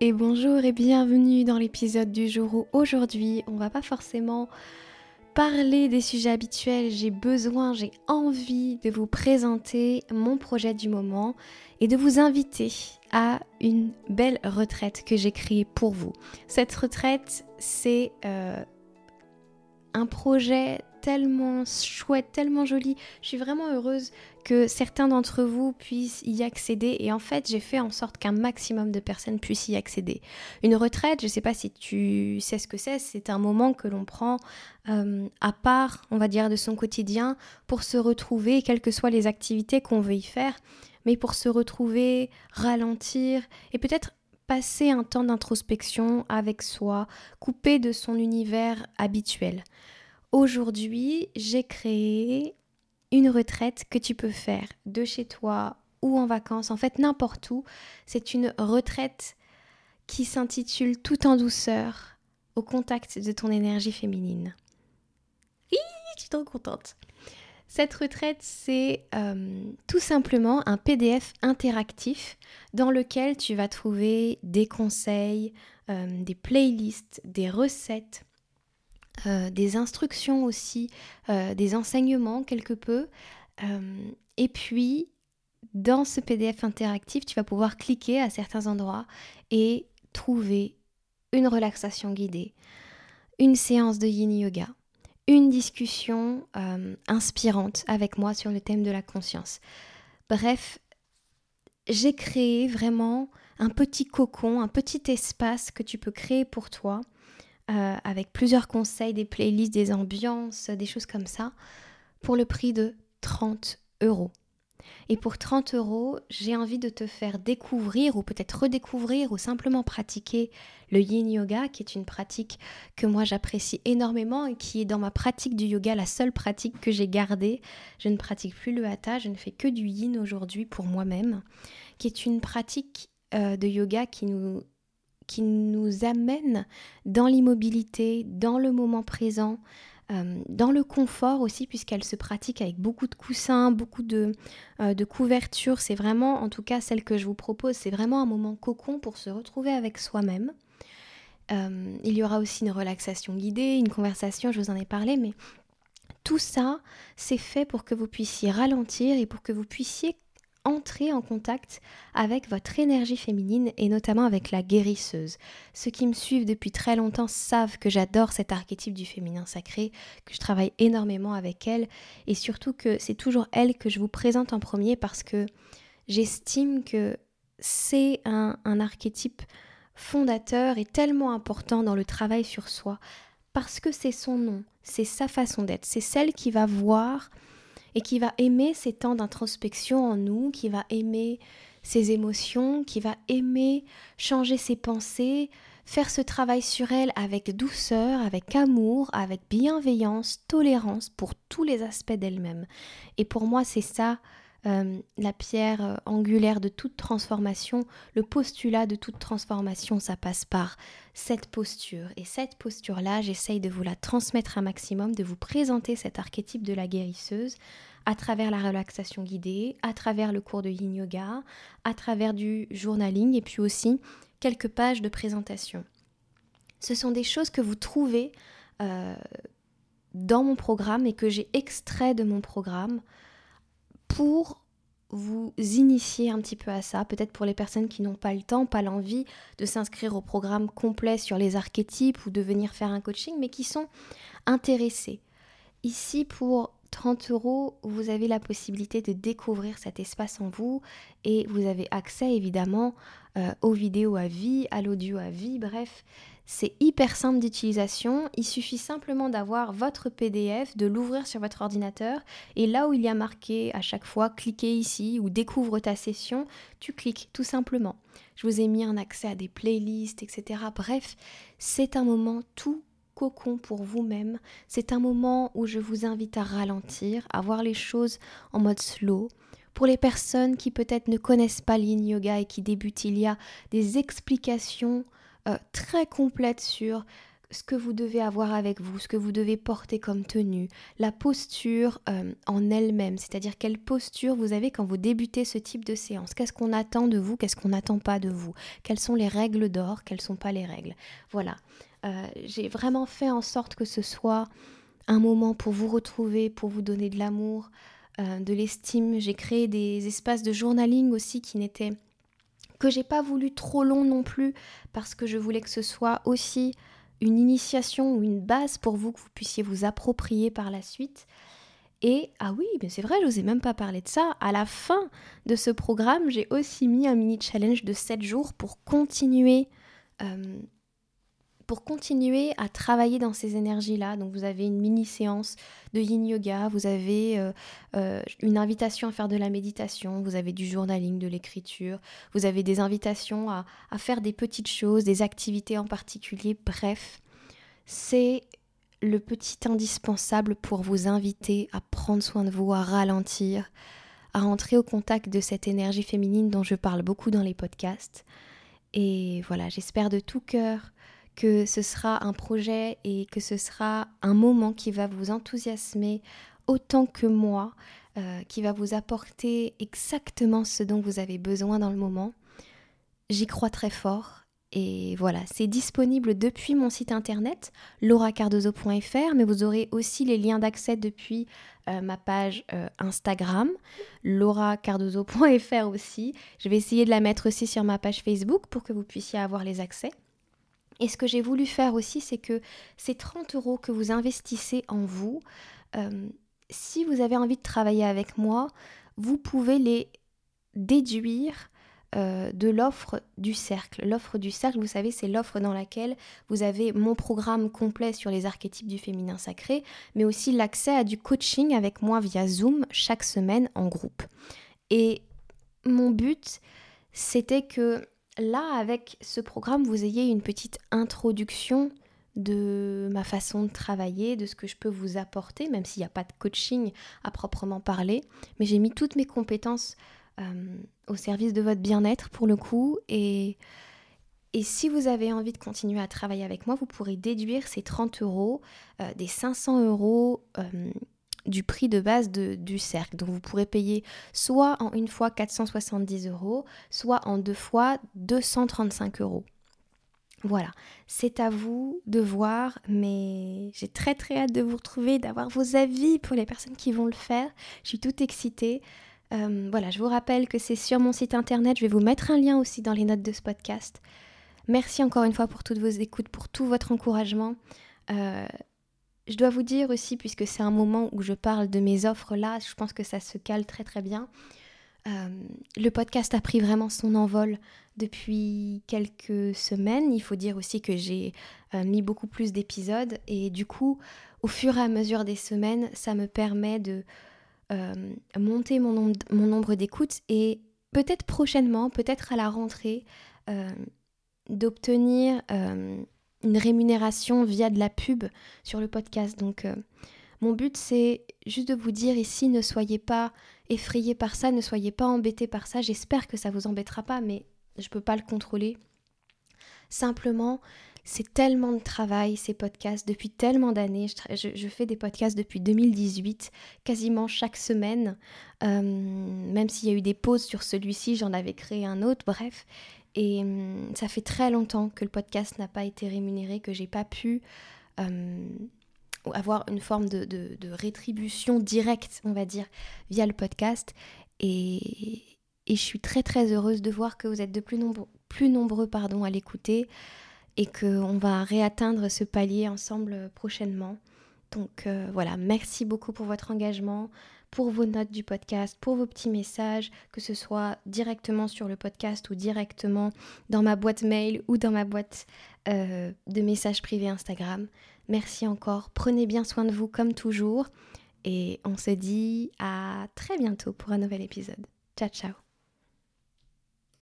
et bonjour et bienvenue dans l'épisode du jour où aujourd'hui on va pas forcément parler des sujets habituels, j'ai besoin, j'ai envie de vous présenter mon projet du moment et de vous inviter à une belle retraite que j'ai créée pour vous. Cette retraite, c'est euh, un projet tellement chouette, tellement joli. Je suis vraiment heureuse que certains d'entre vous puissent y accéder et en fait j'ai fait en sorte qu'un maximum de personnes puissent y accéder. Une retraite, je ne sais pas si tu sais ce que c'est, c'est un moment que l'on prend euh, à part, on va dire, de son quotidien pour se retrouver, quelles que soient les activités qu'on veut y faire, mais pour se retrouver, ralentir et peut-être passer un temps d'introspection avec soi, couper de son univers habituel. Aujourd'hui, j'ai créé une retraite que tu peux faire de chez toi ou en vacances, en fait n'importe où. C'est une retraite qui s'intitule Tout en douceur, au contact de ton énergie féminine. Oui, je suis trop contente. Cette retraite, c'est euh, tout simplement un PDF interactif dans lequel tu vas trouver des conseils, euh, des playlists, des recettes, euh, des instructions aussi, euh, des enseignements quelque peu. Euh, et puis, dans ce PDF interactif, tu vas pouvoir cliquer à certains endroits et trouver une relaxation guidée, une séance de yin yoga, une discussion inspirante avec moi sur le thème de la conscience. Bref, j'ai créé vraiment un petit cocon, un petit espace que tu peux créer pour toi euh, avec plusieurs conseils, des playlists, des ambiances, des choses comme ça, pour le prix de 30 euros. Et pour 30 euros, j'ai envie de te faire découvrir ou peut-être redécouvrir ou simplement pratiquer le yin yoga, qui est une pratique que moi j'apprécie énormément et qui est dans ma pratique du yoga la seule pratique que j'ai gardée. Je ne pratique plus le hatha, je ne fais que du yin aujourd'hui pour moi-même, qui est une pratique euh, de yoga qui nous qui nous amène dans l'immobilité, dans le moment présent, euh, dans le confort aussi, puisqu'elle se pratique avec beaucoup de coussins, beaucoup de, euh, de couvertures. C'est vraiment, en tout cas, celle que je vous propose, c'est vraiment un moment cocon pour se retrouver avec soi-même. Euh, il y aura aussi une relaxation guidée, une conversation, je vous en ai parlé, mais tout ça, c'est fait pour que vous puissiez ralentir et pour que vous puissiez entrer en contact avec votre énergie féminine et notamment avec la guérisseuse. Ceux qui me suivent depuis très longtemps savent que j'adore cet archétype du féminin sacré, que je travaille énormément avec elle et surtout que c'est toujours elle que je vous présente en premier parce que j'estime que c'est un, un archétype fondateur et tellement important dans le travail sur soi parce que c'est son nom, c'est sa façon d'être, c'est celle qui va voir et qui va aimer ces temps d'introspection en nous, qui va aimer ses émotions, qui va aimer changer ses pensées, faire ce travail sur elle avec douceur, avec amour, avec bienveillance, tolérance pour tous les aspects d'elle-même. Et pour moi, c'est ça euh, la pierre euh, angulaire de toute transformation, le postulat de toute transformation, ça passe par cette posture. Et cette posture-là, j'essaye de vous la transmettre un maximum, de vous présenter cet archétype de la guérisseuse à travers la relaxation guidée, à travers le cours de yin yoga, à travers du journaling et puis aussi quelques pages de présentation. Ce sont des choses que vous trouvez euh, dans mon programme et que j'ai extrait de mon programme pour vous initier un petit peu à ça, peut-être pour les personnes qui n'ont pas le temps, pas l'envie de s'inscrire au programme complet sur les archétypes ou de venir faire un coaching, mais qui sont intéressés. Ici, pour 30 euros, vous avez la possibilité de découvrir cet espace en vous et vous avez accès évidemment euh, aux vidéos à vie, à l'audio à vie, bref, c'est hyper simple d'utilisation. Il suffit simplement d'avoir votre PDF, de l'ouvrir sur votre ordinateur et là où il y a marqué à chaque fois cliquez ici ou découvre ta session, tu cliques tout simplement. Je vous ai mis un accès à des playlists, etc. Bref, c'est un moment tout cocon pour vous-même. C'est un moment où je vous invite à ralentir, à voir les choses en mode slow. Pour les personnes qui peut-être ne connaissent pas l'in yoga et qui débutent, il y a des explications euh, très complètes sur ce que vous devez avoir avec vous, ce que vous devez porter comme tenue, la posture euh, en elle-même, c'est-à-dire quelle posture vous avez quand vous débutez ce type de séance, qu'est-ce qu'on attend de vous, qu'est-ce qu'on n'attend pas de vous, quelles sont les règles d'or, quelles sont pas les règles? Voilà, euh, j'ai vraiment fait en sorte que ce soit un moment pour vous retrouver, pour vous donner de l'amour, de l'estime. J'ai créé des espaces de journaling aussi qui n'étaient que j'ai pas voulu trop long non plus parce que je voulais que ce soit aussi une initiation ou une base pour vous que vous puissiez vous approprier par la suite. Et ah oui, mais c'est vrai, je n'osais même pas parler de ça. À la fin de ce programme, j'ai aussi mis un mini challenge de 7 jours pour continuer euh, pour continuer à travailler dans ces énergies-là, donc vous avez une mini-séance de yin yoga, vous avez euh, euh, une invitation à faire de la méditation, vous avez du journaling, de l'écriture, vous avez des invitations à, à faire des petites choses, des activités en particulier, bref, c'est le petit indispensable pour vous inviter à prendre soin de vous, à ralentir, à rentrer au contact de cette énergie féminine dont je parle beaucoup dans les podcasts. Et voilà, j'espère de tout cœur que ce sera un projet et que ce sera un moment qui va vous enthousiasmer autant que moi, euh, qui va vous apporter exactement ce dont vous avez besoin dans le moment. J'y crois très fort. Et voilà, c'est disponible depuis mon site internet lauracardozo.fr, mais vous aurez aussi les liens d'accès depuis euh, ma page euh, Instagram, lauracardozo.fr aussi. Je vais essayer de la mettre aussi sur ma page Facebook pour que vous puissiez avoir les accès. Et ce que j'ai voulu faire aussi, c'est que ces 30 euros que vous investissez en vous, euh, si vous avez envie de travailler avec moi, vous pouvez les déduire euh, de l'offre du cercle. L'offre du cercle, vous savez, c'est l'offre dans laquelle vous avez mon programme complet sur les archétypes du féminin sacré, mais aussi l'accès à du coaching avec moi via Zoom chaque semaine en groupe. Et mon but, c'était que là, avec ce programme, vous ayez une petite introduction de ma façon de travailler, de ce que je peux vous apporter, même s'il n'y a pas de coaching à proprement parler. Mais j'ai mis toutes mes compétences euh, au service de votre bien-être pour le coup. Et, si vous avez envie de continuer à travailler avec moi, vous pourrez déduire ces 30 euros euh, des 500 euros euh, du prix de base du cercle. Donc vous pourrez payer soit en une fois 470 euros, soit en deux fois 235 euros. Voilà, c'est à vous de voir, mais j'ai très très hâte de vous retrouver, d'avoir vos avis pour les personnes qui vont le faire. Je suis toute excitée. Euh, voilà, je vous rappelle que c'est sur mon site internet. Je vais vous mettre un lien aussi dans les notes de ce podcast. Merci encore une fois pour toutes vos écoutes, pour tout votre encouragement. Euh, je dois vous dire aussi, puisque c'est un moment où je parle de mes offres là, je pense que ça se cale très très bien. Euh, le podcast a pris vraiment son envol depuis quelques semaines. Il faut dire aussi que j'ai euh, mis beaucoup plus d'épisodes et du coup, au fur et à mesure des semaines, ça me permet de euh, monter mon, mon nombre d'écoutes et peut-être prochainement, peut-être à la rentrée, d'obtenir une rémunération via de la pub sur le podcast. Donc euh, mon but c'est juste de vous dire ici, ne soyez pas effrayés par ça, ne soyez pas embêtés par ça. J'espère que ça vous embêtera pas, mais je ne peux pas le contrôler. Simplement, c'est tellement de travail ces podcasts depuis tellement d'années. Je, fais des podcasts depuis 2018, quasiment chaque semaine. Euh, même s'il y a eu des pauses sur celui-ci, j'en avais créé un autre. Bref, et hum, ça fait très longtemps que le podcast n'a pas été rémunéré, que j'ai pas pu hum, avoir une forme de, rétribution directe, on va dire, via le podcast. Et, je suis très très heureuse de voir que vous êtes de plus, nombreux, plus nombreux pardon, à l'écouter et qu'on va réatteindre ce palier ensemble prochainement. Donc euh, voilà, merci beaucoup pour votre engagement pour vos notes du podcast, pour vos petits messages, que ce soit directement sur le podcast ou directement dans ma boîte mail ou dans ma boîte euh, de messages privés Instagram. Merci encore, prenez bien soin de vous comme toujours et on se dit à très bientôt pour un nouvel épisode. Ciao ciao